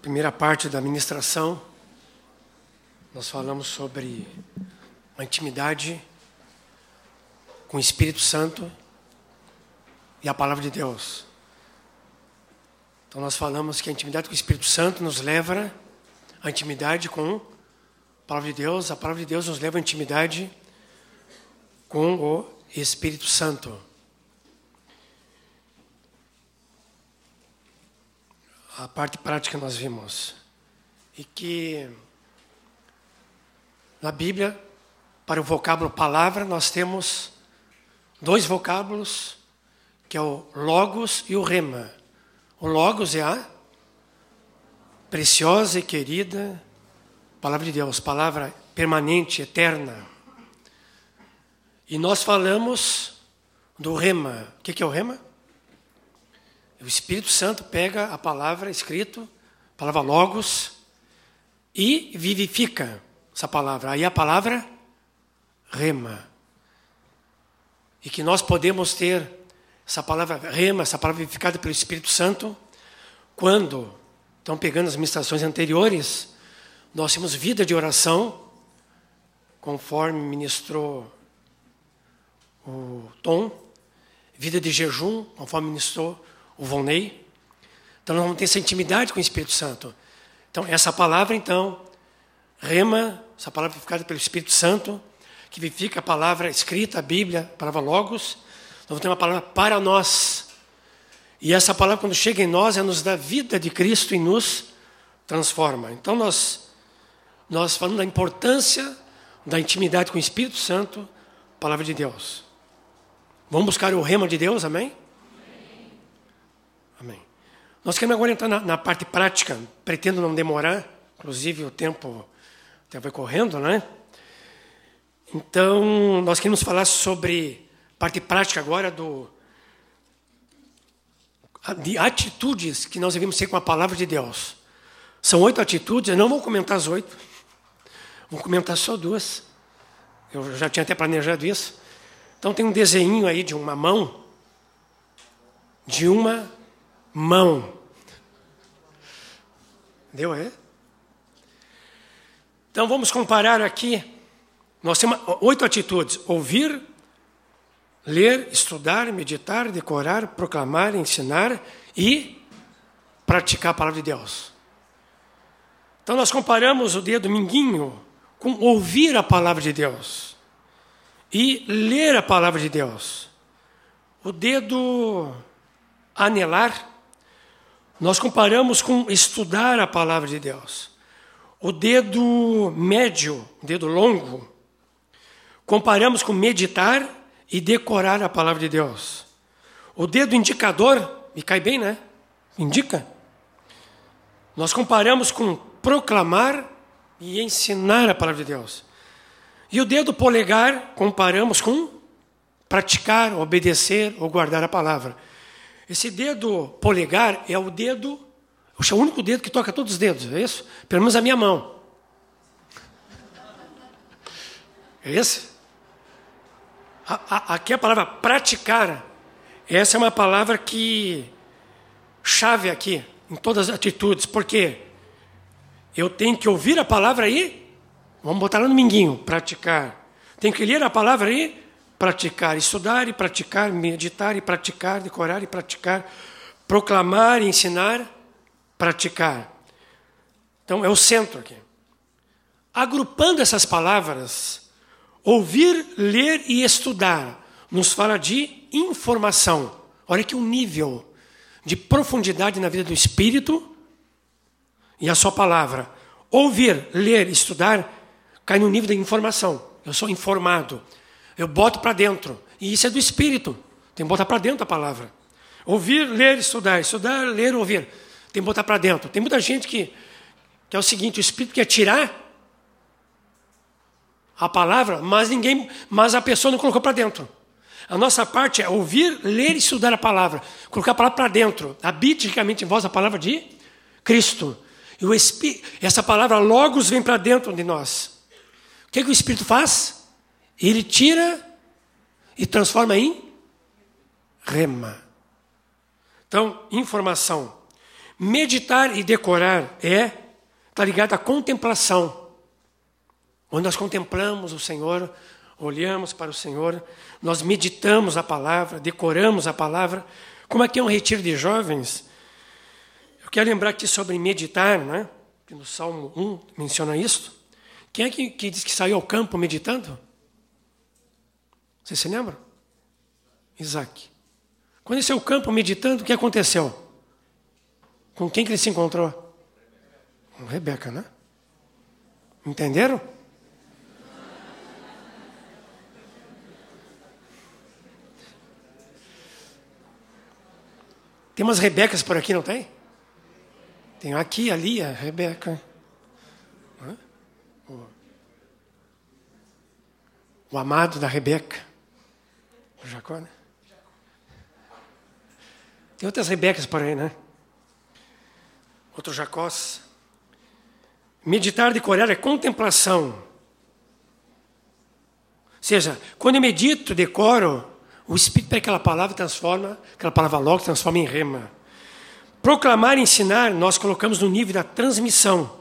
primeira parte da ministração, nós falamos sobre a intimidade com o Espírito Santo e a palavra de Deus. Então nós falamos que a intimidade com o Espírito Santo nos leva à intimidade com a palavra de Deus, a palavra de Deus nos leva à intimidade com o Espírito Santo. A parte prática nós vimos. E que na Bíblia, para o vocábulo palavra, nós temos dois vocábulos, que é o logos e o rema. O logos é a preciosa e querida palavra de Deus, palavra permanente, eterna. E nós falamos do rema. O que é o rema? O Espírito Santo pega a palavra escrito, a palavra logos, e vivifica essa palavra. Aí a palavra rema. E que nós podemos ter essa palavra rema, essa palavra vivificada pelo Espírito Santo, quando, estão pegando as ministrações anteriores, nós temos vida de oração, conforme ministrou o Tom, vida de jejum, conforme ministrou o Volney. Então nós vamos ter essa intimidade com o Espírito Santo. Então essa palavra então, rema, essa palavra vivificada pelo Espírito Santo, que vivifica a palavra escrita, a Bíblia, a palavra logos, nós vamos ter uma palavra para nós. E essa palavra quando chega em nós, é nos dá vida de Cristo e nos transforma. Então nós nós falamos da importância da intimidade com o Espírito Santo, palavra de Deus. Vamos buscar o rema de Deus? Amém. Nós queremos agora entrar na, na, parte prática, pretendo não demorar, inclusive o tempo, tempo vai correndo, né? Então, nós queremos falar sobre parte prática agora do de atitudes que nós devemos ter com a palavra de Deus. São oito atitudes, eu não vou comentar as oito, vou comentar só duas. Eu já tinha até planejado isso. Então tem um desenho aí de uma mão, de uma mão. Deu, é? Então vamos comparar aqui. Nós temos oito atitudes: ouvir, ler, estudar, meditar, decorar, proclamar, ensinar e praticar a palavra de Deus. Então nós comparamos o dedo minguinho com ouvir a palavra de Deus e ler a palavra de Deus. O dedo anelar nós comparamos com estudar a palavra de Deus. O dedo médio, o dedo longo, comparamos com meditar e decorar a palavra de Deus. O dedo indicador, me cai bem, né? Indica. Nós comparamos com proclamar e ensinar a palavra de Deus. E o dedo polegar comparamos com praticar, obedecer ou guardar a palavra. Esse dedo polegar é o dedo, é o único dedo que toca todos os dedos, é isso? Pelo menos a minha mão. É esse? A, a, aqui a palavra praticar, essa é uma palavra que chave aqui, em todas as atitudes, porque eu tenho que ouvir a palavra aí, vamos botar lá no minguinho, praticar. Tenho que ler a palavra aí, praticar, estudar e praticar, meditar e praticar, decorar e praticar, proclamar e ensinar, praticar. Então é o centro aqui. Agrupando essas palavras, ouvir, ler e estudar nos fala de informação. Olha que um nível de profundidade na vida do espírito e a sua palavra. Ouvir, ler, estudar cai no nível da informação. Eu sou informado. Eu boto para dentro. E isso é do espírito. Tem que botar para dentro a palavra. Ouvir, ler, estudar. Estudar, ler, ouvir. Tem que botar para dentro. Tem muita gente que, que é o seguinte: o espírito quer tirar a palavra, mas ninguém, mas a pessoa não colocou para dentro. A nossa parte é ouvir, ler e estudar a palavra, colocar a palavra para dentro, habite em voz a palavra de Cristo. E o Espírito, essa palavra logos vem para dentro de nós. O que, que o Espírito faz? Ele tira e transforma em rema. Então, informação. Meditar e decorar é está ligado à contemplação. Quando nós contemplamos o Senhor, olhamos para o Senhor, nós meditamos a palavra, decoramos a palavra. Como aqui é um retiro de jovens, eu quero lembrar aqui sobre meditar, né? que no Salmo 1 menciona isso. Quem é que, que diz que saiu ao campo meditando? Você se lembra? Isaac. Quando ele saiu ao campo meditando, o que aconteceu? Com quem que ele se encontrou? Com Rebeca, né? Entenderam? Tem umas Rebecas por aqui, não tem? Tem aqui, ali, a Rebeca. O, o amado da Rebeca. Jacó, né? Tem outras Rebecas por aí, né? Outros Jacós. Meditar de Coreia é contemplação. Ou seja, quando eu medito, decoro, o Espírito pega aquela palavra transforma, aquela palavra logo transforma em rema. Proclamar e ensinar, nós colocamos no nível da transmissão.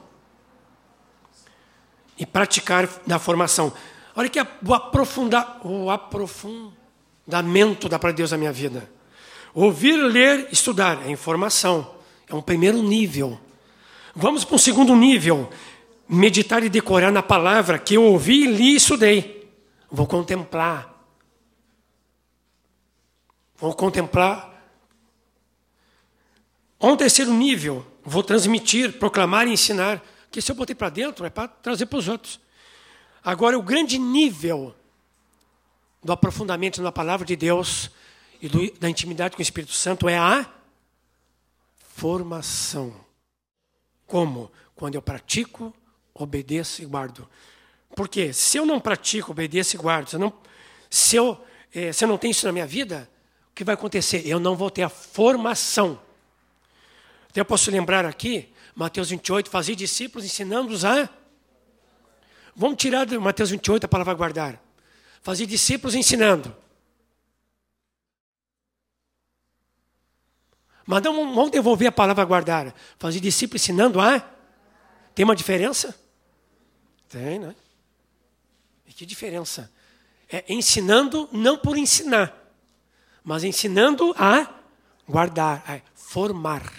E praticar da formação. Olha que o, aprofundar, o aprofundamento da para Deus na minha vida. Ouvir, ler, estudar é informação. É um primeiro nível. Vamos para um segundo nível. Meditar e decorar na palavra que eu ouvi, li e estudei. Vou contemplar. Vou contemplar. A um terceiro nível, vou transmitir, proclamar e ensinar. Que se eu botei para dentro, é para trazer para os outros. Agora, o grande nível do aprofundamento na palavra de Deus e do, da intimidade com o Espírito Santo é a formação. Como? Quando eu pratico, obedeço e guardo. Porque se eu não pratico, obedeço e guardo, se eu não, se eu, eh, se eu não tenho isso na minha vida, que vai acontecer? Eu não vou ter a formação. Então eu posso lembrar aqui, Mateus 28, fazer discípulos ensinando-os a. Vamos tirar de Mateus 28 a palavra guardar. Fazer discípulos ensinando. Mas não vamos devolver a palavra guardar. Fazer discípulos ensinando a. Tem uma diferença? Tem, né? E que diferença? É ensinando não por ensinar mas ensinando a guardar, a formar.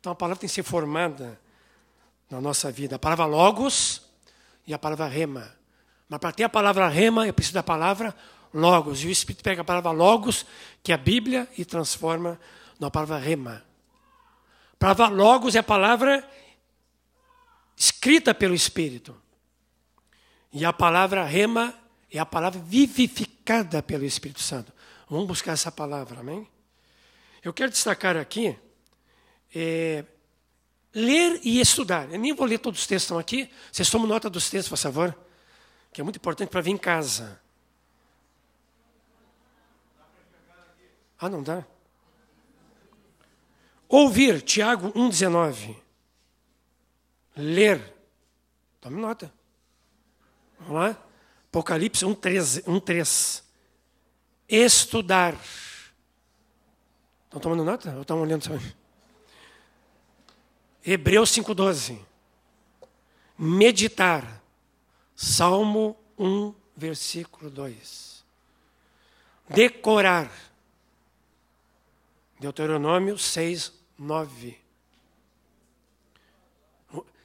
Então a palavra tem que ser formada na nossa vida. A palavra logos e a palavra rema. Mas para ter a palavra rema, eu preciso da palavra logos. E o Espírito pega a palavra logos, que é a Bíblia, e transforma na palavra rema. A palavra logos é a palavra escrita pelo Espírito. E a palavra rema é a palavra vivificada pelo Espírito Santo. Vamos buscar essa palavra, amém? Eu quero destacar aqui é, ler e estudar. Eu nem vou ler todos os textos que estão aqui. Vocês tomam nota dos textos, por favor, que é muito importante para vir em casa. Ah, não dá? Ouvir, Tiago 1,19. Ler. Tome nota. Vamos lá? Apocalipse 1,3 estudar. Estão tomando nota? Ou estão olhando só? Hebreus 5,12. Meditar. Salmo 1, versículo 2. Decorar. Deuteronômio 6, 9.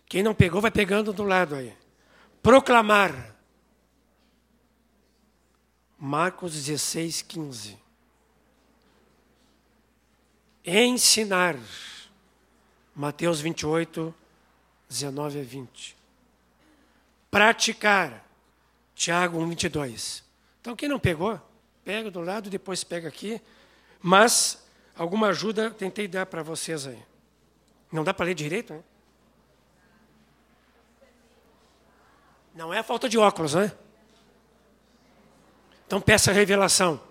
Quem não pegou, vai pegando do lado aí. Proclamar. Marcos 16, 15. Ensinar. Mateus 28, 19 a 20. Praticar. Tiago 1, 22. Então, quem não pegou, pega do lado, depois pega aqui. Mas, alguma ajuda tentei dar para vocês aí. Não dá para ler direito, né? Não é a falta de óculos, né? Então peça revelação.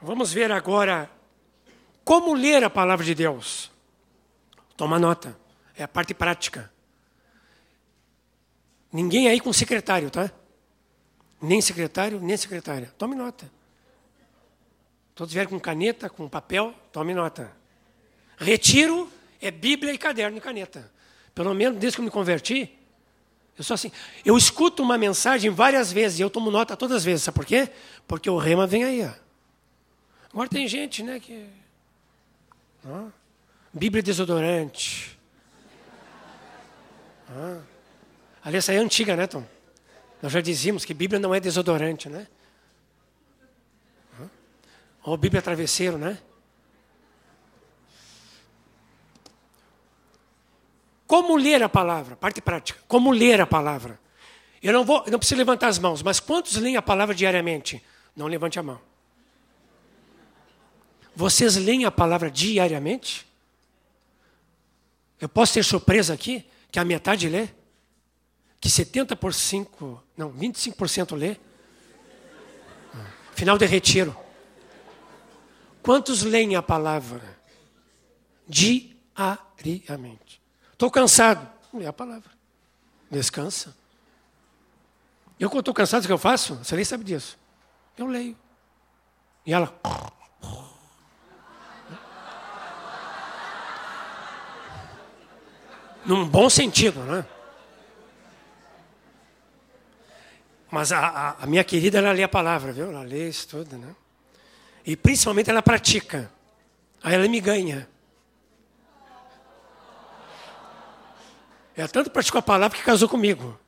Vamos ver agora como ler a palavra de Deus. Toma nota, é a parte prática. Ninguém aí com secretário, tá? Nem secretário, nem secretária. Tome nota. Todos vieram com caneta, com papel, tome nota. Retiro é Bíblia e caderno e caneta. Pelo menos desde que eu me converti, eu sou assim. Eu escuto uma mensagem várias vezes e eu tomo nota todas as vezes. Sabe por quê? Porque o rema vem aí. Ó. Agora tem gente, né, que. Ó, Bíblia desodorante. Ah. Aliás, essa é antiga, né, Tom? Nós já dizíamos que Bíblia não é desodorante, né? Ou Bíblia travesseiro, né? Como ler a palavra? Parte prática. Como ler a palavra? Eu não vou, eu não preciso levantar as mãos, mas quantos leem a palavra diariamente? Não levante a mão. Vocês leem a palavra diariamente? Eu posso ter surpresa aqui que a metade lê? Que 70 por 5, não, 25% lê? Final de retiro. Quantos leem a palavra? Diariamente. Estou cansado. Lê a palavra. Descansa. Eu, quando estou cansado, o que eu faço? Você nem sabe disso. Eu leio. E ela. Num bom sentido, né? Mas a, a, a minha querida, ela lê a palavra, viu? Ela lê isso tudo, né? E principalmente ela pratica. Aí ela me ganha. Ela tanto praticou a palavra que casou comigo.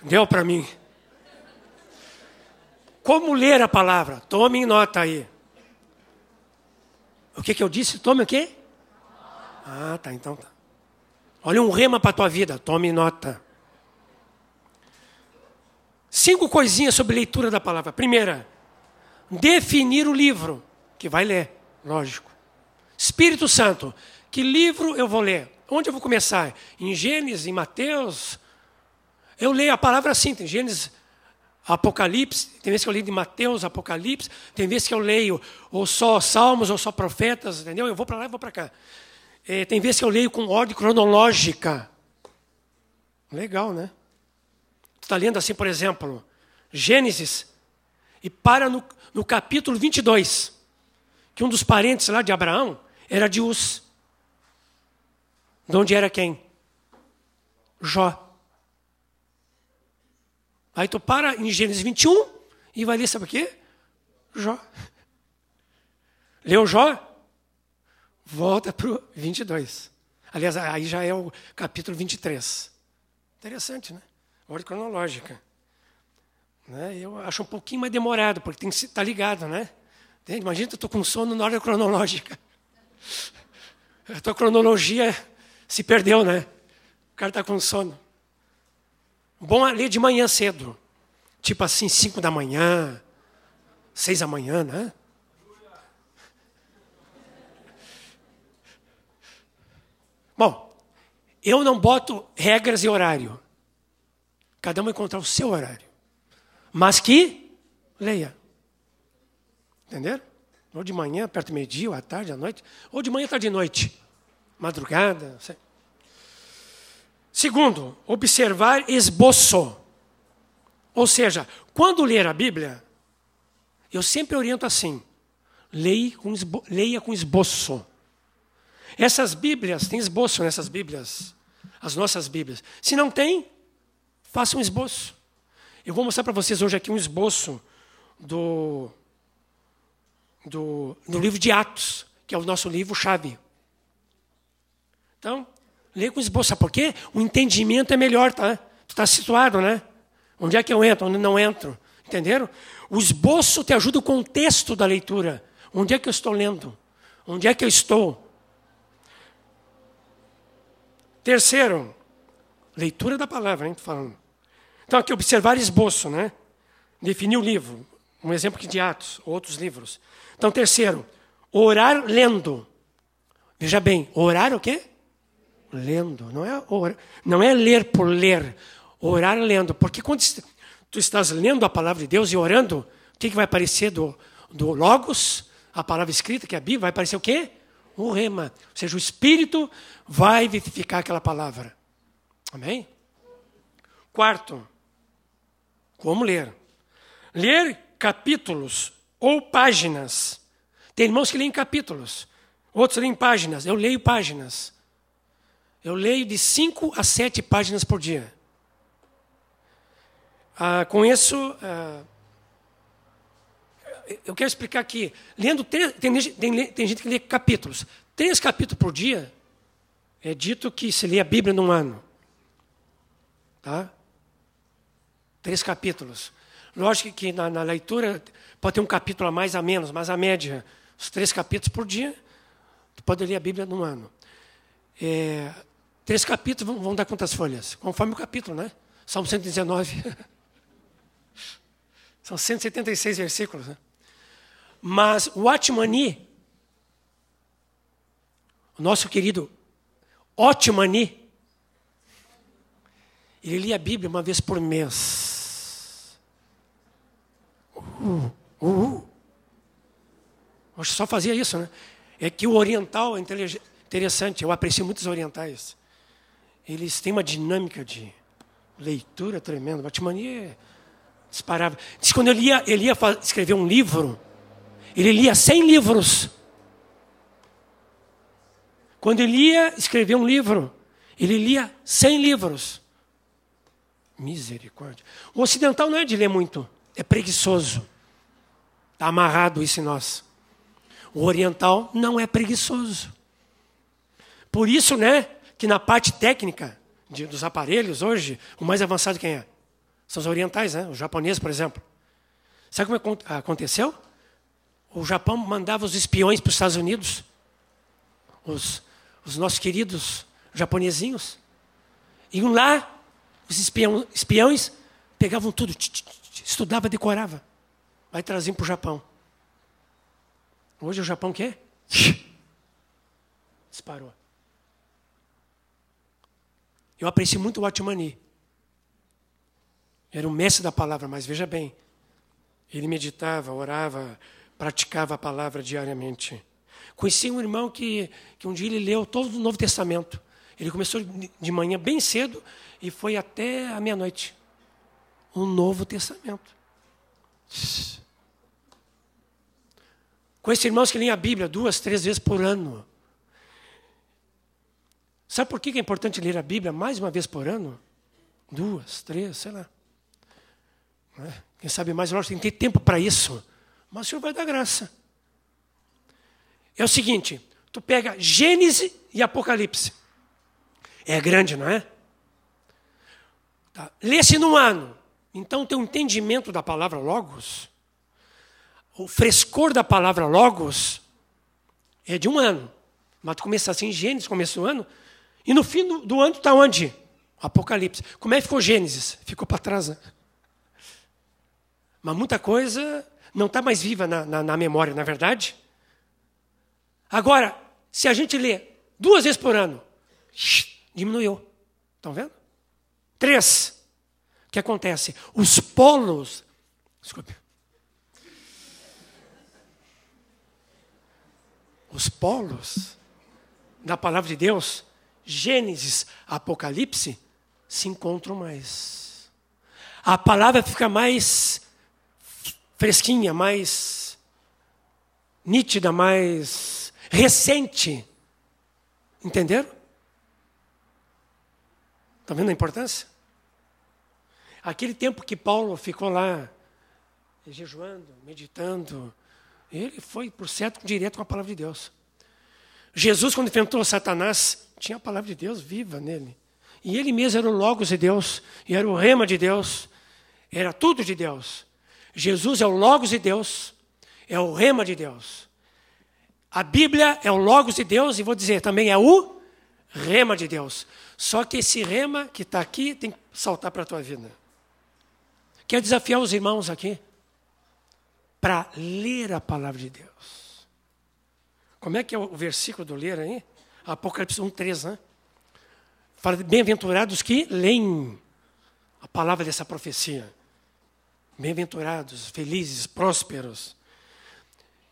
Deu para mim. Como ler a palavra? Tome nota aí. O que, que eu disse? Tome o quê? Ah, tá, então tá. Olha um rema para a tua vida, tome nota. Cinco coisinhas sobre leitura da palavra. Primeira, definir o livro que vai ler, lógico. Espírito Santo, que livro eu vou ler? Onde eu vou começar? Em Gênesis, em Mateus? Eu leio a palavra assim, tem Gênesis, Apocalipse, tem vezes que eu leio de Mateus, Apocalipse, tem vezes que eu leio ou só Salmos ou só profetas, entendeu? Eu vou para lá e vou para cá. É, tem vezes que eu leio com ordem cronológica. Legal, né? Tu está lendo assim, por exemplo, Gênesis, e para no, no capítulo 22, que um dos parentes lá de Abraão era de Uz. De onde era quem? Jó. Aí tu para em Gênesis 21 e vai ler, sabe o quê? Jó. Leu Jó? volta para o 22. Aliás, aí já é o capítulo 23. Interessante, né? Ordem cronológica. Né? Eu acho um pouquinho mais demorado, porque tem que estar tá ligado, né? Entende? Imagina, eu estou com sono na ordem cronológica. A tua cronologia se perdeu, né? O cara está com sono. Bom ler de manhã cedo. Tipo assim, 5 da manhã, 6 da manhã, né? Bom, eu não boto regras e horário. Cada um encontrar o seu horário. Mas que leia. Entenderam? Ou de manhã, perto do meio-dia, ou à tarde, à noite. Ou de manhã, tarde de noite. Madrugada. Sei. Segundo, observar esboço. Ou seja, quando ler a Bíblia, eu sempre oriento assim: leia com, esbo leia com esboço. Essas Bíblias, tem esboço nessas Bíblias, as nossas Bíblias. Se não tem, faça um esboço. Eu vou mostrar para vocês hoje aqui um esboço do, do, do livro de Atos, que é o nosso livro-chave. Então, lê com esboço. Sabe por quê? O entendimento é melhor, tá? Tu está situado, né? Onde é que eu entro, onde não entro. Entenderam? O esboço te ajuda o contexto da leitura. Onde é que eu estou lendo? Onde é que eu estou? Terceiro, leitura da palavra, hein? Falando. Então, aqui, observar esboço, né? Definir o livro. Um exemplo aqui de Atos, outros livros. Então, terceiro, orar lendo. Veja bem, orar o quê? Lendo. Não é, orar, não é ler por ler. Orar lendo. Porque quando tu estás lendo a palavra de Deus e orando, o que, que vai aparecer do, do Logos? A palavra escrita, que é a Bíblia, vai aparecer o quê? O rema. Ou seja, o Espírito vai vivificar aquela palavra. Amém? Quarto, como ler? Ler capítulos ou páginas. Tem irmãos que leem capítulos, outros leem páginas. Eu leio páginas. Eu leio de 5 a 7 páginas por dia. Ah, isso, ah, eu quero explicar aqui. Lendo tem, tem, tem, gente que lê capítulos. Três capítulos por dia é dito que se lê a Bíblia num ano. Tá? Três capítulos. Lógico que na, na leitura pode ter um capítulo a mais a menos, mas a média, os três capítulos por dia, tu pode ler a Bíblia num ano. É, três capítulos vão, dar quantas folhas? Conforme o capítulo, né? Salmo 119. São 176 versículos. Né? Mas o Atmani, o nosso querido Otmani, ele lia a Bíblia uma vez por mês. Uh, uh, uh. Só fazia isso, né? É que o oriental é interessante, eu aprecio muitos orientais. Eles têm uma dinâmica de leitura tremenda. Batmani é disparava. Diz que quando ele ia, ele ia escrever um livro, ele lia 100 livros. Quando ele ia escrever um livro, ele lia 100 livros. Misericórdia. O ocidental não é de ler muito, é preguiçoso. Está amarrado isso em nós. O oriental não é preguiçoso. Por isso, né, que na parte técnica de, dos aparelhos hoje, o mais avançado quem é? São os orientais, né? Os japoneses, por exemplo. Sabe como é aconteceu? O Japão mandava os espiões para os Estados Unidos, os, os nossos queridos japonesinhos. Iam lá, os espião, espiões pegavam tudo, estudava, decorava. Aí traziam para o Japão. Hoje o Japão quer? Disparou. Eu aprecio muito o Atmani. Era um mestre da palavra, mas veja bem, ele meditava, orava, praticava a palavra diariamente. Conheci um irmão que, que um dia ele leu todo o Novo Testamento. Ele começou de manhã bem cedo e foi até a meia-noite. Um Novo Testamento. Conheci irmãos que leem a Bíblia duas, três vezes por ano. Sabe por que é importante ler a Bíblia mais uma vez por ano? Duas, três, sei lá. Né? Quem sabe mais, lógico, tem que ter tempo para isso. Mas o Senhor vai dar graça. É o seguinte: tu pega Gênesis e Apocalipse. É grande, não é? Tá. Lê-se num ano. Então, teu entendimento da palavra Logos, o frescor da palavra Logos, é de um ano. Mas tu começa assim, Gênesis começa o ano, e no fim do, do ano está onde? Apocalipse. Como é que ficou Gênesis? Ficou para trás, né? Mas muita coisa não está mais viva na, na, na memória, na é verdade? Agora, se a gente lê duas vezes por ano, diminuiu. Estão vendo? Três. O que acontece? Os polos. Desculpe. Os polos da palavra de Deus, Gênesis, Apocalipse, se encontram mais. A palavra fica mais fresquinha, mais nítida, mais recente. Entenderam? Está vendo a importância? Aquele tempo que Paulo ficou lá, jejuando, meditando, ele foi por certo direto com a palavra de Deus. Jesus, quando enfrentou Satanás, tinha a palavra de Deus viva nele. E ele mesmo era o Logos de Deus, e era o rema de Deus, era tudo de Deus. Jesus é o Logos de Deus, é o rema de Deus. A Bíblia é o Logos de Deus, e vou dizer também é o rema de Deus. Só que esse rema que está aqui tem que saltar para a tua vida. Quero desafiar os irmãos aqui para ler a palavra de Deus. Como é que é o versículo do ler aí? Apocalipse 1, 3, né? Fala, bem-aventurados que leem a palavra dessa profecia. Bem-aventurados, felizes, prósperos.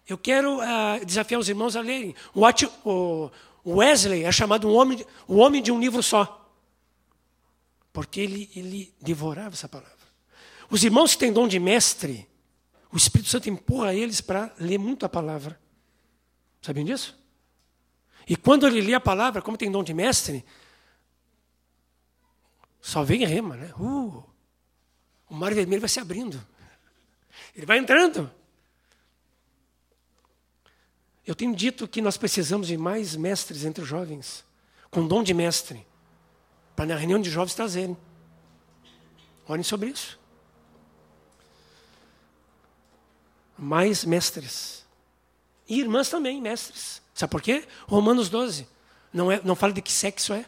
Eu quero uh, desafiar os irmãos a lerem. O, Wesley é chamado um homem, o homem de um livro só. Porque ele, ele devorava essa palavra. Os irmãos que têm dom de mestre, o Espírito Santo empurra eles para ler muito a palavra. Sabiam disso? E quando ele lê a palavra, como tem dom de mestre, só vem rema, né? Uh, o mar vermelho vai se abrindo. Ele vai entrando. Eu tenho dito que nós precisamos de mais mestres entre os jovens, com dom de mestre, para na reunião de jovens trazerem. Olhem sobre isso. Mais mestres. E irmãs também, mestres. Sabe por quê? Romanos 12. Não, é, não fala de que sexo é.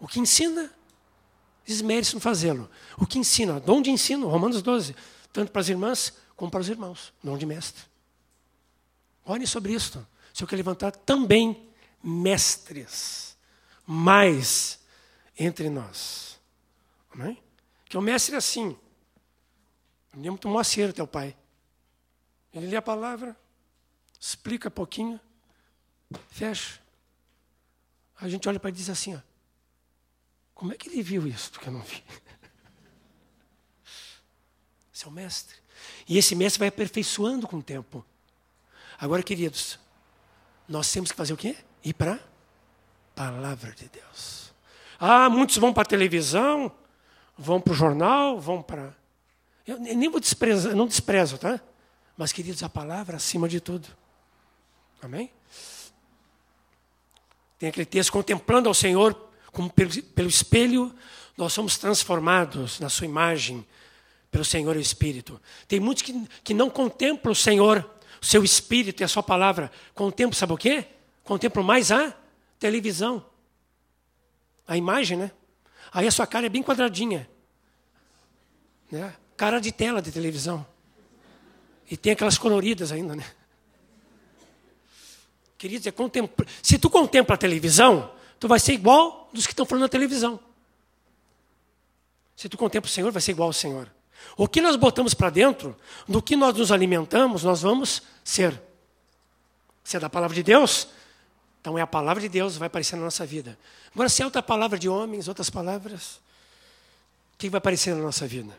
O que ensina, esmere-se no fazê-lo. O que ensina, dom de ensino, Romanos 12. Tanto para as irmãs como para os irmãos. Dom de mestre. Olhem sobre isto. Se eu quero levantar também mestres. Mais entre nós. Amém? Que o mestre é assim. Eu lembro do Moacir, teu pai. Ele lê a palavra, explica pouquinho, fecha. A gente olha para ele e diz assim: ó, como é que ele viu isso que eu não vi? O mestre. E esse mestre vai aperfeiçoando com o tempo. Agora, queridos, nós temos que fazer o quê? Ir para a palavra de Deus. Ah, muitos vão para a televisão, vão para o jornal, vão para. Eu nem vou desprezar, não desprezo, tá? Mas, queridos, a palavra acima de tudo. Amém? Tem aquele texto, contemplando ao Senhor como pelo, pelo espelho, nós somos transformados na sua imagem pelo Senhor e o Espírito. Tem muitos que, que não contemplam o Senhor, o seu Espírito e a sua palavra. Contemplam, sabe o quê? Contemplam mais a televisão. A imagem, né? Aí a sua cara é bem quadradinha. Né? Cara de tela de televisão. E tem aquelas coloridas ainda, né? Queridos, é contempla... se tu contempla a televisão, tu vai ser igual dos que estão falando na televisão. Se tu contempla o Senhor, vai ser igual ao Senhor. O que nós botamos para dentro, do que nós nos alimentamos, nós vamos ser. Se é da palavra de Deus, então é a palavra de Deus vai aparecer na nossa vida. Agora, se é outra palavra de homens, outras palavras, o que vai aparecer na nossa vida?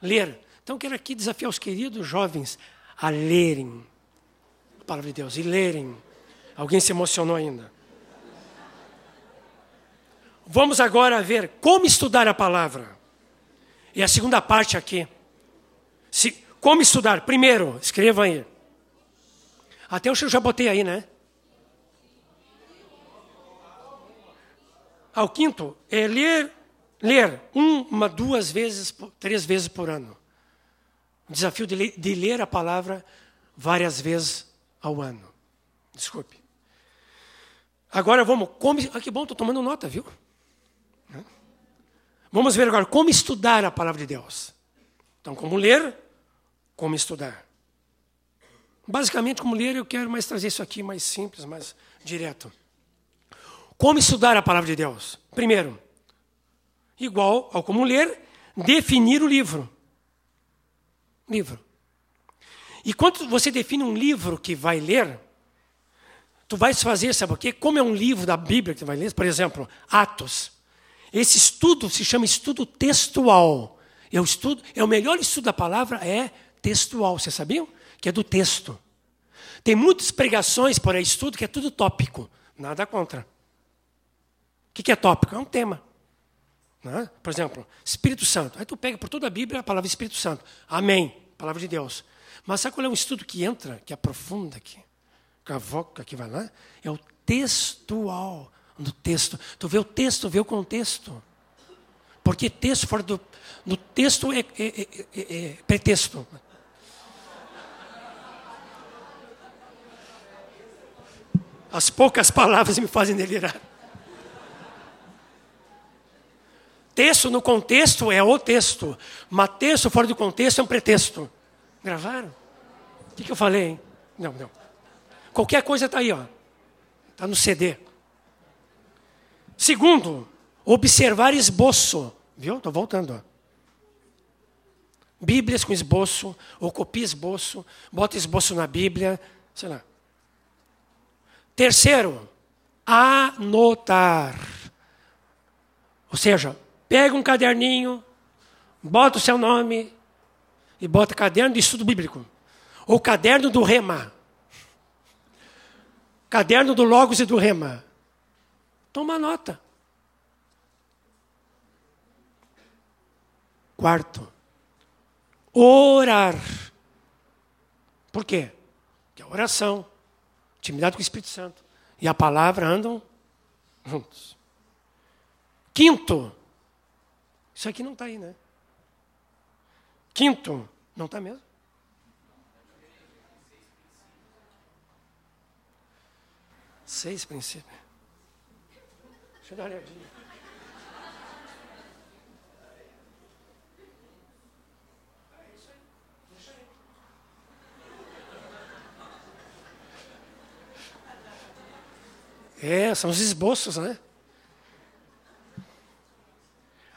Ler. Então, quero aqui desafiar os queridos jovens a lerem palavra de Deus e lerem. Alguém se emocionou ainda? Vamos agora ver como estudar a palavra. E a segunda parte aqui. Se, como estudar? Primeiro, escreva aí. Até eu já botei aí, né? Ao quinto, é ler, ler uma, duas vezes, três vezes por ano. O desafio de, de ler a palavra várias vezes ao ano. Desculpe. Agora vamos. Como, ah, que bom, estou tomando nota, viu? Vamos ver agora como estudar a palavra de Deus. Então, como ler, como estudar. Basicamente, como ler, eu quero mais trazer isso aqui mais simples, mais direto. Como estudar a palavra de Deus? Primeiro, igual ao como ler, definir o livro. Livro. E quando você define um livro que vai ler, tu vais fazer, sabe o quê? Como é um livro da Bíblia que tu vai ler, por exemplo, Atos. Esse estudo se chama estudo textual. É o, estudo, é o melhor estudo da palavra é textual. Vocês sabiam? Que é do texto. Tem muitas pregações por aí, estudo, que é tudo tópico. Nada contra. O que é tópico? É um tema. Né? Por exemplo, Espírito Santo. Aí tu pega por toda a Bíblia a palavra Espírito Santo. Amém. Palavra de Deus. Mas sabe qual é um estudo que entra, que aprofunda, que cavoca, que vai lá? É o textual no texto. Tu vê o texto, vê o contexto. Porque texto fora do, do texto é, é, é, é, é pretexto. As poucas palavras me fazem delirar. Texto no contexto é o texto, mas texto fora do contexto é um pretexto. Gravaram? Que, que eu falei? Hein? Não, não. Qualquer coisa está aí, ó. Está no CD. Segundo, observar esboço. Viu? Estou voltando. Bíblias com esboço, ou copia esboço, bota esboço na Bíblia, sei lá. Terceiro, anotar. Ou seja, pega um caderninho, bota o seu nome e bota caderno de estudo bíblico. Ou caderno do Rema. Caderno do Logos e do Rema. Toma nota. Quarto, orar. Por quê? Porque a oração, intimidade com o Espírito Santo e a palavra andam juntos. Quinto, isso aqui não está aí, né? Quinto, não está mesmo? Seis princípios. Deixa eu dar uma olhadinha. É, são os esboços, né?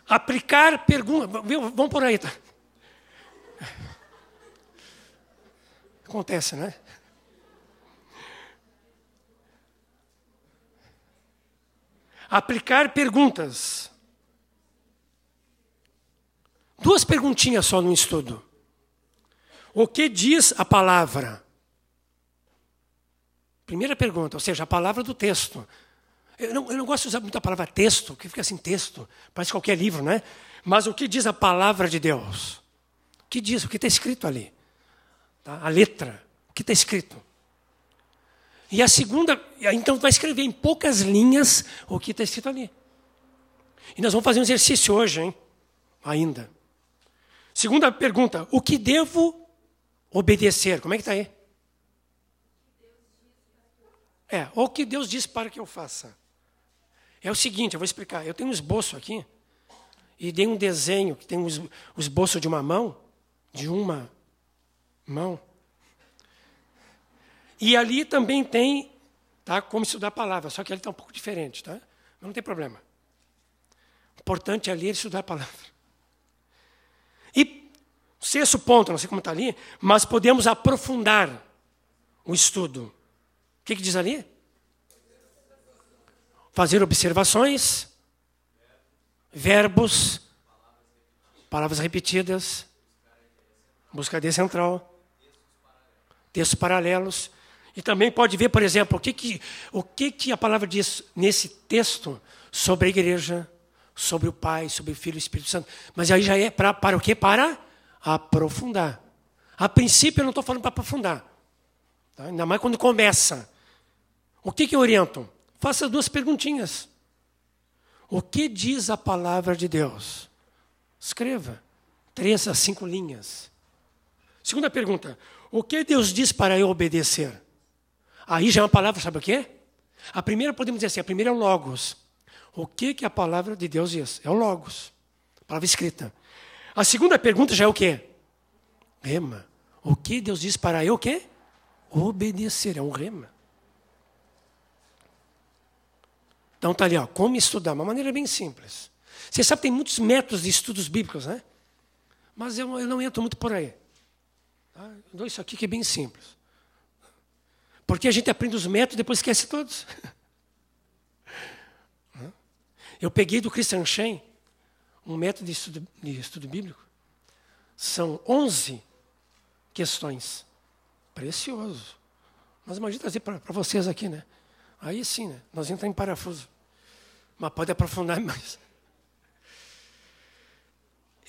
Aplicar perguntas. Vamos por aí, tá? Acontece, né? Aplicar perguntas. Duas perguntinhas só no estudo. O que diz a palavra? Primeira pergunta, ou seja, a palavra do texto. Eu não, eu não, gosto de usar muito a palavra texto, que fica assim, texto, parece qualquer livro, né? Mas o que diz a palavra de Deus? O que diz? O que está escrito ali? Tá? A letra, o que está escrito? E a segunda, então vai escrever em poucas linhas o que está escrito ali. E nós vamos fazer um exercício hoje, hein? Ainda. Segunda pergunta, o que devo obedecer? Como é que está aí? É, o que Deus diz para que eu faça. É o seguinte, eu vou explicar. Eu tenho um esboço aqui, e dei um desenho que tem o esboço de uma mão, de uma mão. E ali também tem tá, como estudar a palavra, só que ali está um pouco diferente, tá? Mas não tem problema. O importante ali é estudar a palavra. E sexto ponto, não sei como está ali, mas podemos aprofundar o estudo. O que, que diz ali? Fazer observações, verbos, palavras repetidas, busca de central, textos paralelos. E também pode ver, por exemplo, o que, que, o que, que a palavra diz nesse texto sobre a igreja, sobre o Pai, sobre o Filho e o Espírito Santo. Mas aí já é pra, para o quê? Para aprofundar. A princípio eu não estou falando para aprofundar. Tá? Ainda mais quando começa. O que, que eu oriento? Faça duas perguntinhas. O que diz a palavra de Deus? Escreva. Três a cinco linhas. Segunda pergunta. O que Deus diz para eu obedecer? Aí já é uma palavra, sabe o quê? A primeira, podemos dizer assim, a primeira é o Logos. O que, que a palavra de Deus diz? É o Logos. Palavra escrita. A segunda pergunta já é o quê? Rema. O que Deus diz para eu o quê? Obedecer. É um rema. Então está ali, ó, como estudar, uma maneira bem simples. Você sabe que tem muitos métodos de estudos bíblicos, né? Mas eu, eu não entro muito por aí. Tá? Eu dou isso aqui que é bem simples. Porque a gente aprende os métodos e depois esquece todos. Eu peguei do Christian Shen um método de estudo, de estudo bíblico. São 11 questões. Precioso. Mas imagina trazer para vocês aqui, né? Aí sim, né? Nós entramos em parafuso. Mas pode aprofundar mais.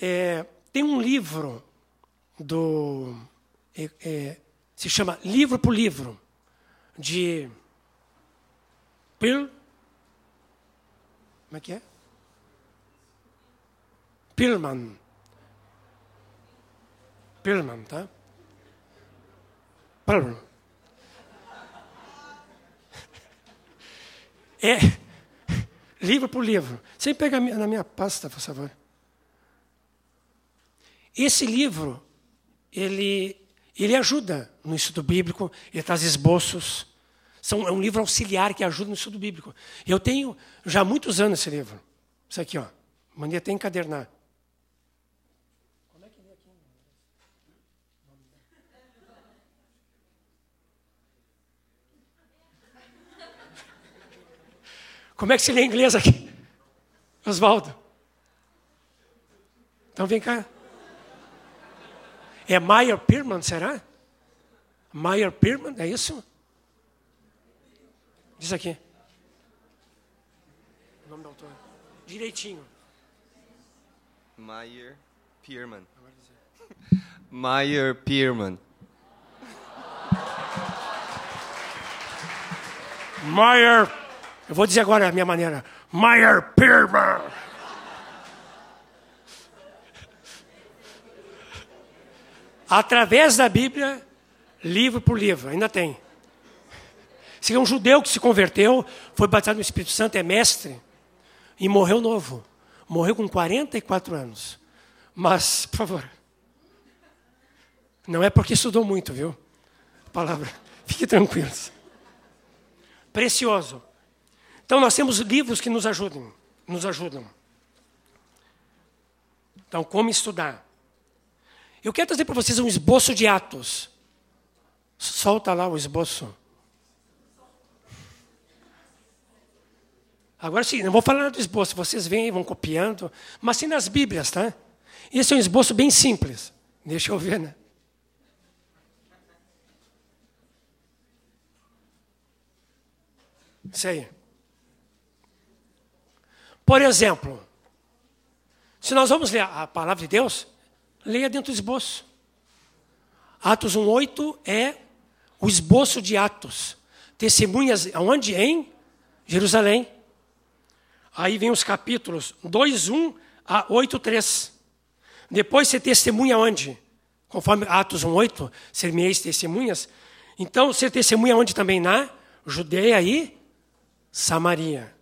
É, tem um livro do. É, é, se chama Livro por Livro, de Pil. Como é que é? Pilman. Pilman, tá? Pilman. É livro por livro. Sem pegar na minha pasta, por favor. Esse livro, ele, ele ajuda no estudo bíblico, ele traz esboços. São, é um livro auxiliar que ajuda no estudo bíblico. Eu tenho já há muitos anos esse livro. Isso aqui, ó. Mandei até encadernar. Como é que lê aqui? Como é que se lê em inglês aqui? Oswaldo. Então vem cá. É Meyer Pirman, será? Meyer Pirman, é isso? Diz aqui. O nome do autor. Direitinho. Meyer Pierman. Meyer Pierman. Meyer. Eu vou dizer agora a minha maneira. Meyer Pirman. Através da Bíblia, livro por livro, ainda tem. Se é um judeu que se converteu, foi batizado no Espírito Santo, é mestre, e morreu novo. Morreu com 44 anos. Mas, por favor, não é porque estudou muito, viu? Palavra, fique tranquilos. Precioso. Então nós temos livros que nos ajudam, nos ajudam. Então, como estudar? Eu quero trazer para vocês um esboço de Atos. Solta lá o esboço. Agora sim, não vou falar do esboço, vocês vêm, vão copiando, mas sim nas Bíblias, tá? Esse é um esboço bem simples. Deixa eu ver, né? Isso aí. Por exemplo, se nós vamos ler a palavra de Deus, leia dentro do esboço. Atos 1,8 é o esboço de Atos. Testemunhas aonde? Em Jerusalém. Aí vem os capítulos 2,1 a 8,3. Depois você testemunha onde? Conforme Atos 1,8, semeis testemunhas. Então você testemunha onde também? Na Judeia e Samaria.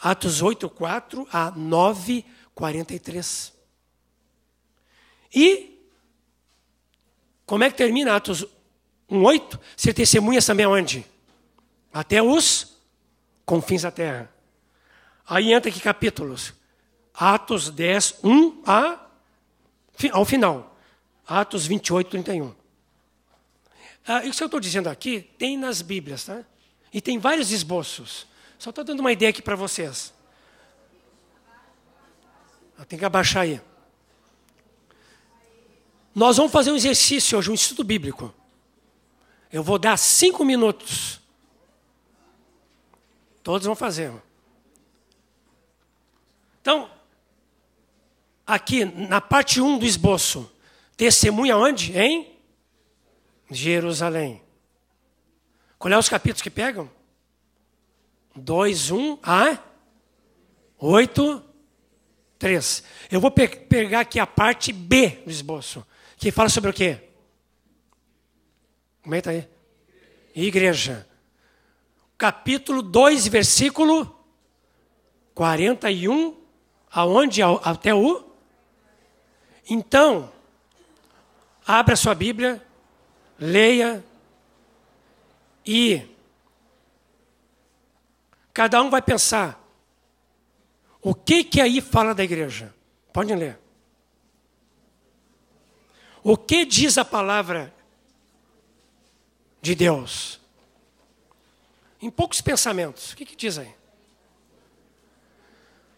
Atos 8, 4 a 9, 43. E como é que termina Atos 1, 8? Ser testemunhas também aonde? Até os confins da terra. Aí entra que capítulos? Atos 10, 1 a, ao final. Atos 28, 31. Ah, isso que eu estou dizendo aqui tem nas Bíblias, tá? E tem vários esboços. Só estou dando uma ideia aqui para vocês. Tem que abaixar aí. Nós vamos fazer um exercício hoje, um estudo bíblico. Eu vou dar cinco minutos. Todos vão fazer. Então, aqui na parte 1 um do esboço, testemunha onde? Em Jerusalém. Qual é os capítulos que pegam? 2, 1 a 8, 3. Eu vou pe pegar aqui a parte B do esboço. Que fala sobre o quê? Está aí? Igreja. Capítulo 2, versículo 41, aonde? Até o? Então, abra sua Bíblia, leia e cada um vai pensar o que que aí fala da igreja. Pode ler. O que diz a palavra de Deus? Em poucos pensamentos. O que, que diz aí?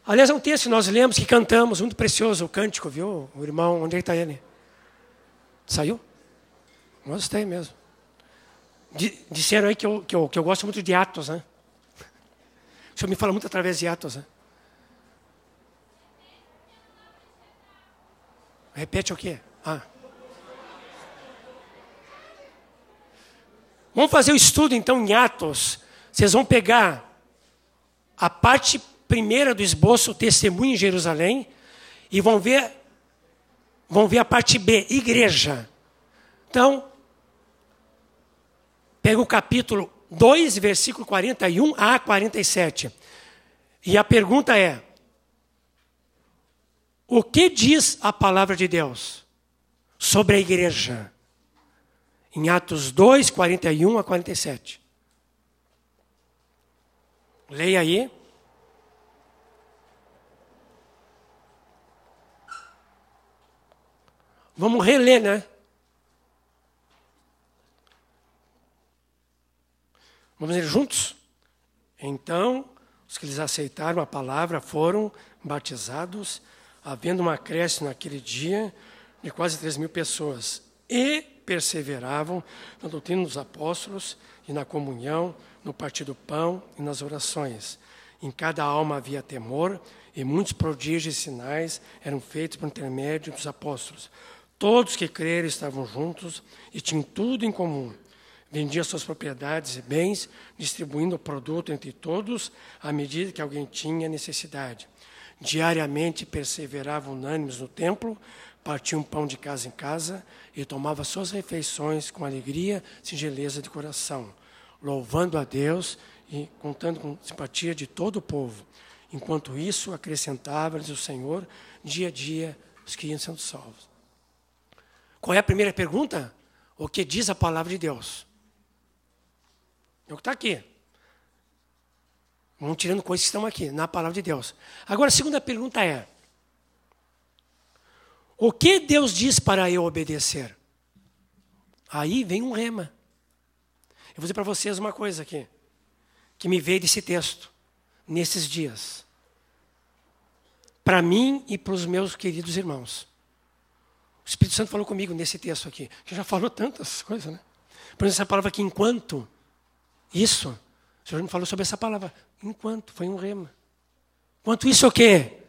Aliás, é um texto que nós lemos, que cantamos, muito precioso, o cântico, viu? O irmão, onde é está ele? Saiu? Gostei mesmo. Disseram aí que eu, que, eu, que eu gosto muito de Atos, né? O senhor me fala muito através de Atos, né? Repete o quê? Ah. Vamos fazer o estudo então em Atos. Vocês vão pegar a parte primeira do esboço, o testemunho em Jerusalém, e vão ver vão ver a parte B, igreja. Então, pega o capítulo 2, versículo 41 a 47. E a pergunta é: O que diz a palavra de Deus sobre a igreja? Em Atos 2, 41 a 47. Leia aí. Vamos reler, né? Vamos ler juntos? Então, Os que eles aceitaram a palavra foram batizados, havendo um acréscimo naquele dia de quase 3 mil pessoas. E perseveravam na doutrina dos apóstolos e na comunhão, no partir do pão e nas orações. Em cada alma havia temor, e muitos prodígios e sinais eram feitos por intermédio dos apóstolos. Todos que creram estavam juntos e tinham tudo em comum. Vendiam suas propriedades e bens, distribuindo o produto entre todos à medida que alguém tinha necessidade. Diariamente perseveravam unânimes no templo, partiam pão de casa em casa e tomavam suas refeições com alegria, singeleza de coração, louvando a Deus e contando com simpatia de todo o povo. Enquanto isso, acrescentava-lhes o Senhor dia a dia os que iam sendo salvos. Qual é a primeira pergunta? O que diz a palavra de Deus? É o que está aqui. Vamos tirando coisas que estão aqui, na palavra de Deus. Agora, a segunda pergunta é: O que Deus diz para eu obedecer? Aí vem um rema. Eu vou dizer para vocês uma coisa aqui, que me veio desse texto, nesses dias. Para mim e para os meus queridos irmãos. O Espírito Santo falou comigo nesse texto aqui, que já falou tantas coisas, né? Por exemplo, essa palavra aqui, enquanto, isso, o Senhor me falou sobre essa palavra, enquanto, foi um rema. Enquanto isso o quê?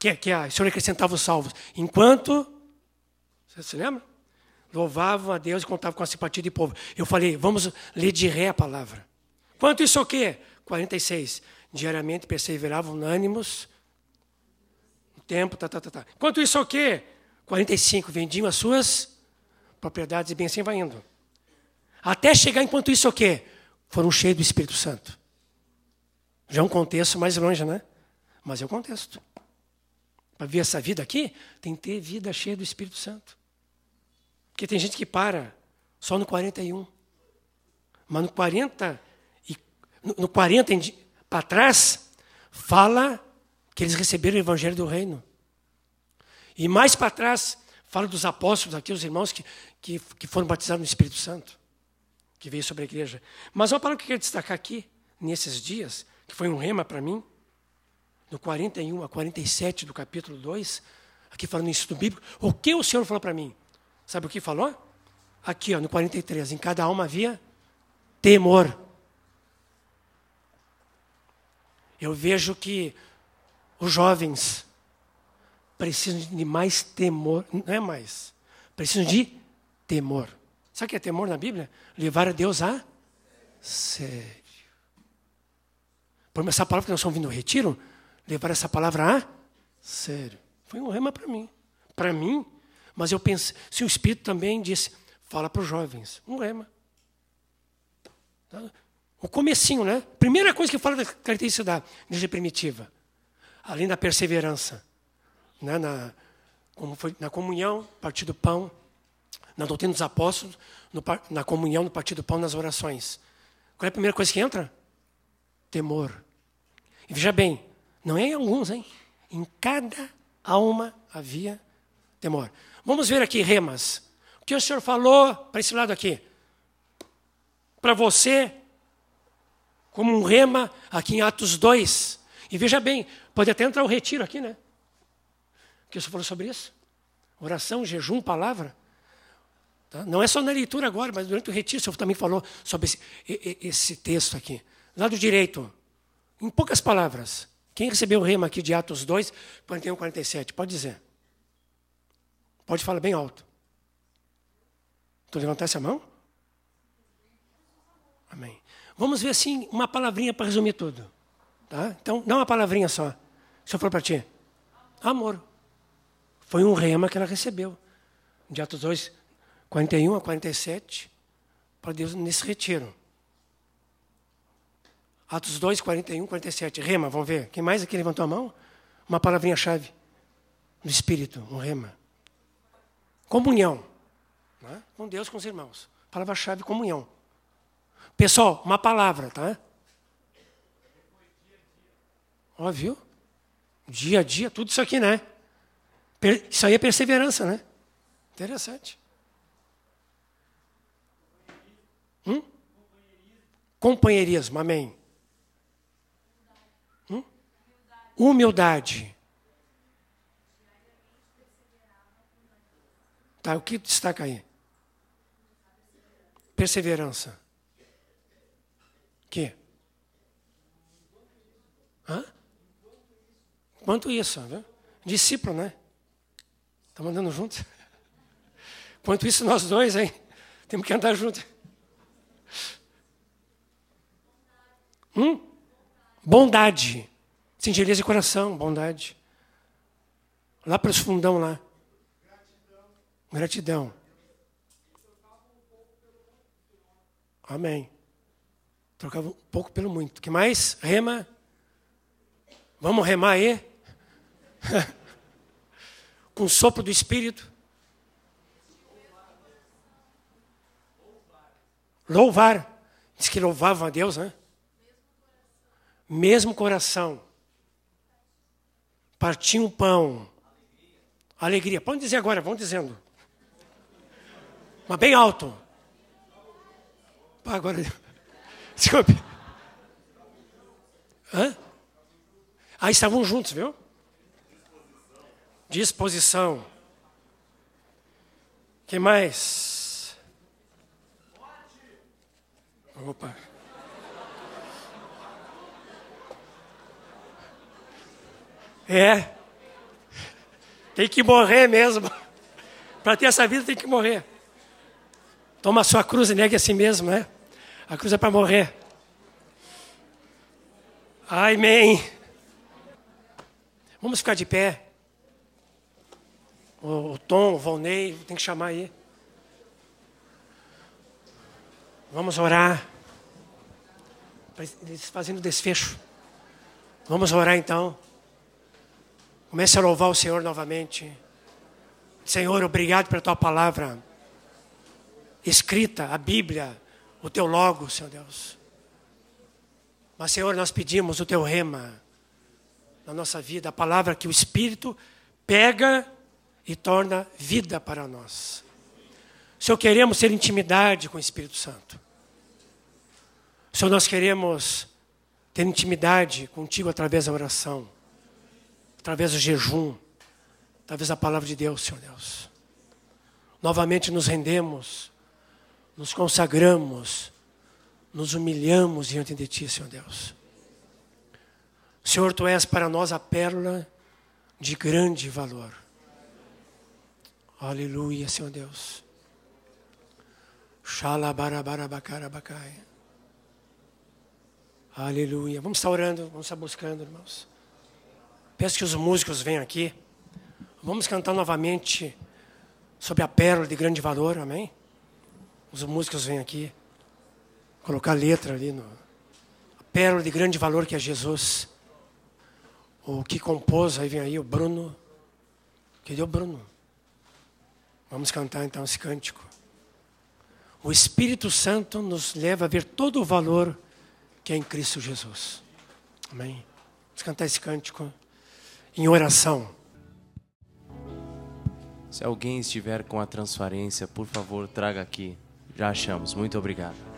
Que, que o Senhor acrescentava os salvos. Enquanto, você se lembra? Louvavam a Deus e contavam com a simpatia do povo. Eu falei, vamos ler de ré a palavra. Quanto isso o quê? 46. Diariamente perseveravam unânimos no tempo, tá, tá, tá, tá. Quanto isso o quê? 45, vendiam as suas propriedades e bem assim vai indo. Até chegar enquanto isso o quê? Foram cheios do Espírito Santo. Já é um contexto mais longe, né? Mas é o contexto. Para ver essa vida aqui, tem que ter vida cheia do Espírito Santo. Porque tem gente que para só no 41. Mas no 40 e no 40 para trás fala que eles receberam o evangelho do reino. E mais para trás, fala dos apóstolos aqui, os irmãos que, que, que foram batizados no Espírito Santo, que veio sobre a igreja. Mas uma palavra que eu quero destacar aqui, nesses dias, que foi um rema para mim, no 41 a 47 do capítulo 2, aqui falando isso do bíblico, o que o Senhor falou para mim? Sabe o que falou? Aqui, ó, no 43, em cada alma havia temor. Eu vejo que os jovens precisam de mais temor, não é mais, precisam de temor. Sabe o que é temor na Bíblia? Levar a Deus a sério. Por essa palavra que nós estamos vindo no retiro, levar essa palavra a sério. Foi um rema para mim. Para mim, mas eu pensei, se o Espírito também disse, fala para os jovens, um rema. O comecinho, né? Primeira coisa que fala da característica da igreja primitiva, além da perseverança, né, na, como foi, na comunhão, partir do pão, na doutrina dos apóstolos, no, na comunhão, no partir do pão, nas orações. Qual é a primeira coisa que entra? Temor. E veja bem, não é em alguns, hein? Em cada alma havia temor. Vamos ver aqui remas. O que o Senhor falou para esse lado aqui? Para você, como um rema aqui em Atos 2. E veja bem, pode até entrar o retiro aqui, né? que o senhor falou sobre isso? Oração, jejum, palavra. Tá? Não é só na leitura agora, mas durante o retiro o senhor também falou sobre esse, esse texto aqui. Lado direito, em poucas palavras. Quem recebeu o rema aqui de Atos 2, 41, 47? Pode dizer. Pode falar bem alto. Tu levantasse a mão? Amém. Vamos ver assim, uma palavrinha para resumir tudo. Tá? Então, dá uma palavrinha só. Se eu for para ti. Amor. Foi um rema que ela recebeu. De Atos 2, 41 a 47, para Deus nesse retiro. Atos 2, 41, 47. Rema, vamos ver. Quem mais aqui levantou a mão? Uma palavrinha-chave do Espírito, um rema. Comunhão. Né? Com Deus, com os irmãos. Palavra-chave, comunhão. Pessoal, uma palavra, tá? Ó, viu? Dia a dia, tudo isso aqui, né? Isso aí é perseverança, né? Interessante. Hum? Companheirismo, amém. Humildade. Tá, o que destaca aí? Perseverança. Que? Hã? Quanto isso, viu? Discípulo, né? Estamos andando juntos. Quanto isso, nós dois, hein? Temos que andar juntos. Hum? Bondade. Singelias de coração, bondade. Lá para os fundão lá. Gratidão. Gratidão. Amém. Trocava um pouco pelo muito. que mais? Rema. Vamos remar aí? Com o sopro do Espírito. Louvar. Diz que louvavam a Deus, né? Mesmo coração. Partia um pão. Alegria. Pode dizer agora, vamos dizendo. Mas bem alto. Agora. Desculpe. Hã? Ah, estavam juntos, viu? Disposição. que mais? Opa. É. Tem que morrer mesmo. Para ter essa vida tem que morrer. Toma a sua cruz e negue a si mesmo, né? A cruz é para morrer. Amém. Vamos ficar de pé. O, o Tom, o Volney, tem que chamar aí. Vamos orar. Fazendo desfecho. Vamos orar então. Comece a louvar o Senhor novamente. Senhor, obrigado pela tua palavra escrita, a Bíblia, o teu logo, Senhor Deus. Mas, Senhor, nós pedimos o teu rema na nossa vida, a palavra que o Espírito pega e torna vida para nós. Senhor, queremos ter intimidade com o Espírito Santo. Senhor, nós queremos ter intimidade contigo através da oração através do jejum, através da palavra de Deus, Senhor Deus. Novamente nos rendemos, nos consagramos, nos humilhamos diante de Ti, Senhor Deus. Senhor, Tu és para nós a pérola de grande valor. Aleluia, Senhor Deus. Aleluia. Vamos estar orando, vamos estar buscando, irmãos. Peço que os músicos venham aqui. Vamos cantar novamente sobre a pérola de grande valor, amém? Os músicos vêm aqui. Colocar a letra ali no. A pérola de grande valor que é Jesus. O que compôs, aí vem aí o Bruno. Cadê o Bruno? Vamos cantar então esse cântico. O Espírito Santo nos leva a ver todo o valor que é em Cristo Jesus. Amém? Vamos cantar esse cântico em oração. Se alguém estiver com a transparência, por favor, traga aqui. Já achamos. Muito obrigado.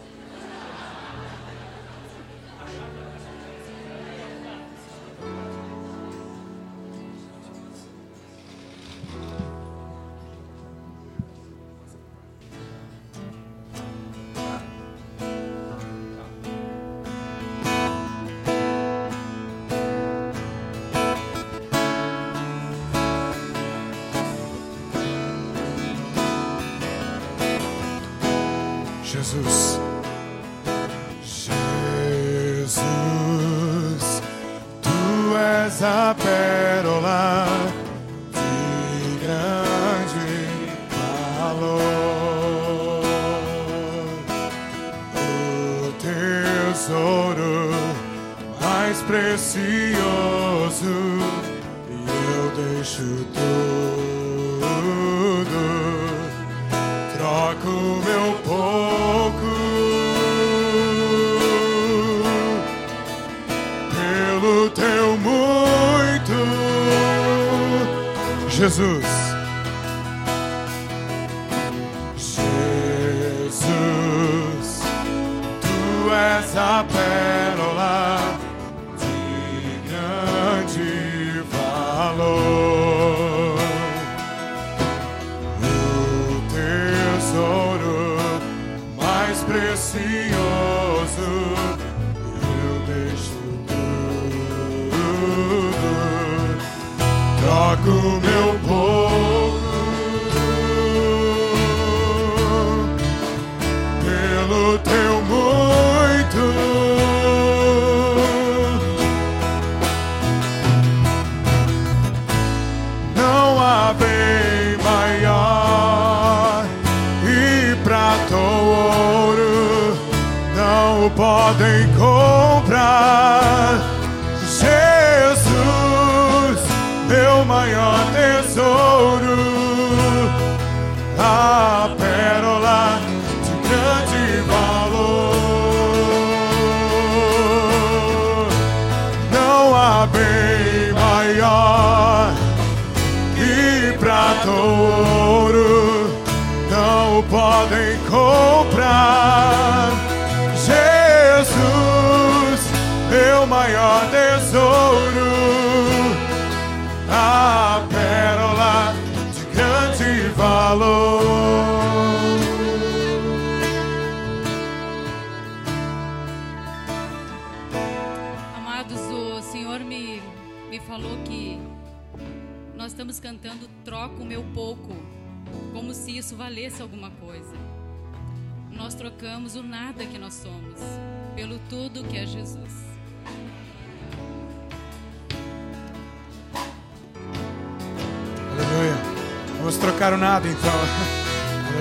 Precioso, eu deixo tudo, troco meu pouco meu pouco, como se isso valesse alguma coisa. Nós trocamos o nada que nós somos pelo tudo que é Jesus. Aleluia. Vamos trocar o nada então.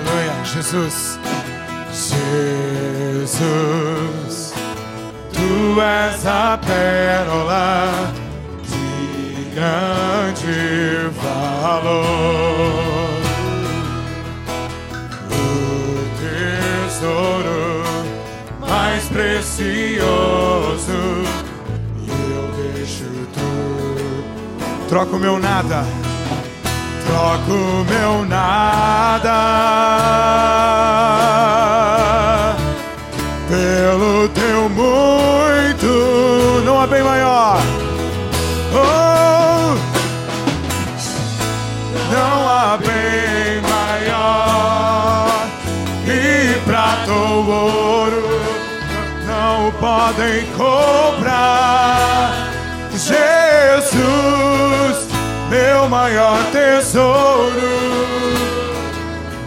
Aleluia. Jesus. Jesus. Tu és a pérola grande valor. O tesouro mais precioso. E eu deixo tudo. Troco meu nada troco meu nada pelo teu muito, não há bem maior. Oh, podem comprar. Jesus, meu maior tesouro,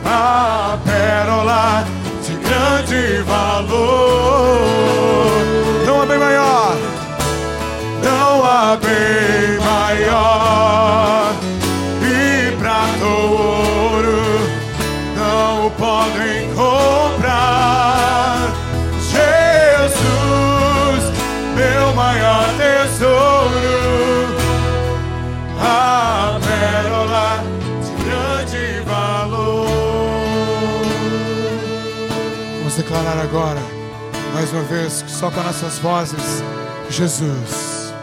a pérola de grande valor. Não há bem maior, não há bem maior Declarar agora, mais uma vez, só com nossas vozes, Jesus,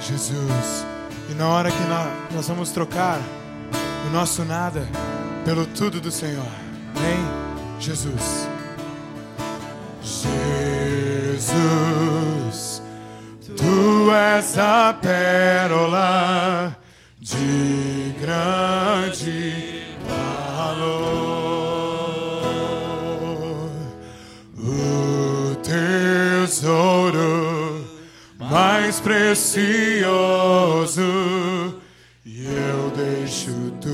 Jesus. E na hora que nó- nós vamos trocar o nosso nada pelo tudo do Senhor, amém? Jesus. Jesus, tu és a pérola de grande precioso, e eu deixo tudo,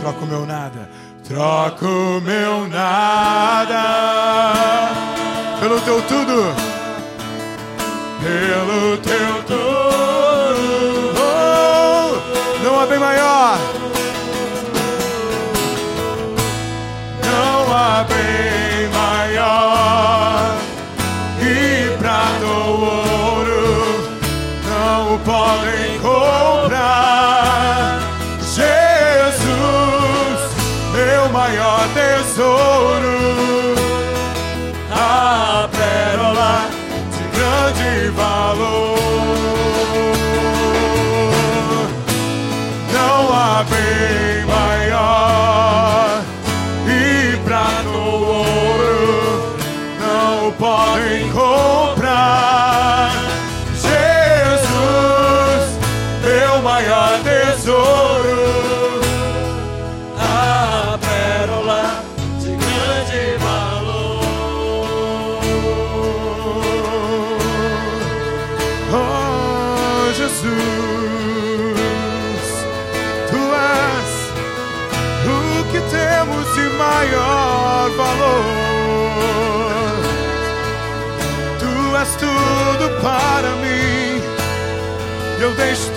troco meu nada, troco meu nada. Pelo teu tudo, pelo teu tudo, valor. Não há bem maior e prata ou ouro não podem. Eu